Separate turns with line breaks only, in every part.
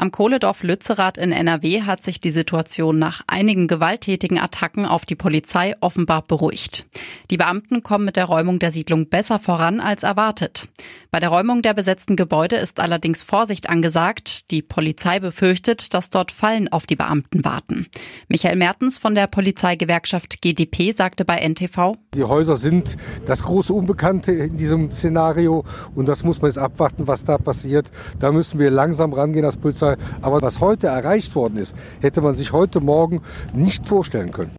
Am Kohledorf Lützerath in NRW hat sich die Situation nach einigen gewalttätigen Attacken auf die Polizei offenbar beruhigt. Die Beamten kommen mit der Räumung der Siedlung besser voran als erwartet. Bei der Räumung der besetzten Gebäude ist allerdings Vorsicht angesagt. Die Polizei befürchtet, dass dort Fallen auf die Beamten warten. Michael Mertens von der Polizeigewerkschaft GdP sagte bei NTV,
Die Häuser sind das große Unbekannte in diesem Szenario und das muss man jetzt abwarten, was da passiert. Da müssen wir langsam rangehen als Polizei. Aber was heute erreicht worden ist, hätte man sich heute Morgen nicht vorstellen können.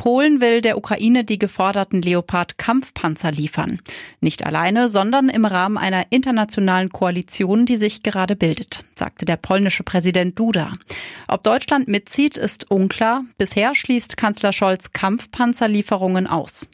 Polen will der Ukraine die geforderten Leopard-Kampfpanzer liefern. Nicht alleine, sondern im Rahmen einer internationalen Koalition, die sich gerade bildet, sagte der polnische Präsident Duda. Ob Deutschland mitzieht, ist unklar. Bisher schließt Kanzler Scholz Kampfpanzerlieferungen aus.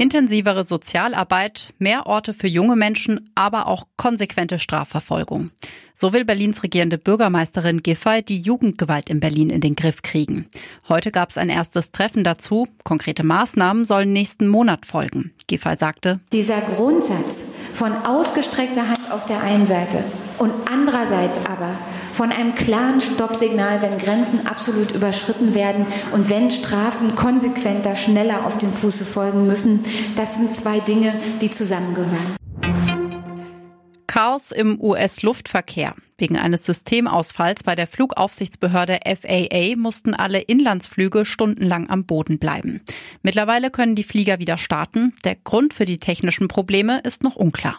Intensivere Sozialarbeit, mehr Orte für junge Menschen, aber auch konsequente Strafverfolgung. So will Berlins regierende Bürgermeisterin Giffey die Jugendgewalt in Berlin in den Griff kriegen. Heute gab es ein erstes Treffen dazu. Konkrete Maßnahmen sollen nächsten Monat folgen. Giffey sagte,
dieser Grundsatz von ausgestreckter Hand auf der einen Seite und andererseits aber von einem klaren Stoppsignal, wenn Grenzen absolut überschritten werden und wenn Strafen konsequenter, schneller auf den Fuße folgen müssen, das sind zwei Dinge, die zusammengehören.
Chaos im US-Luftverkehr. Wegen eines Systemausfalls bei der Flugaufsichtsbehörde FAA mussten alle Inlandsflüge stundenlang am Boden bleiben. Mittlerweile können die Flieger wieder starten. Der Grund für die technischen Probleme ist noch unklar.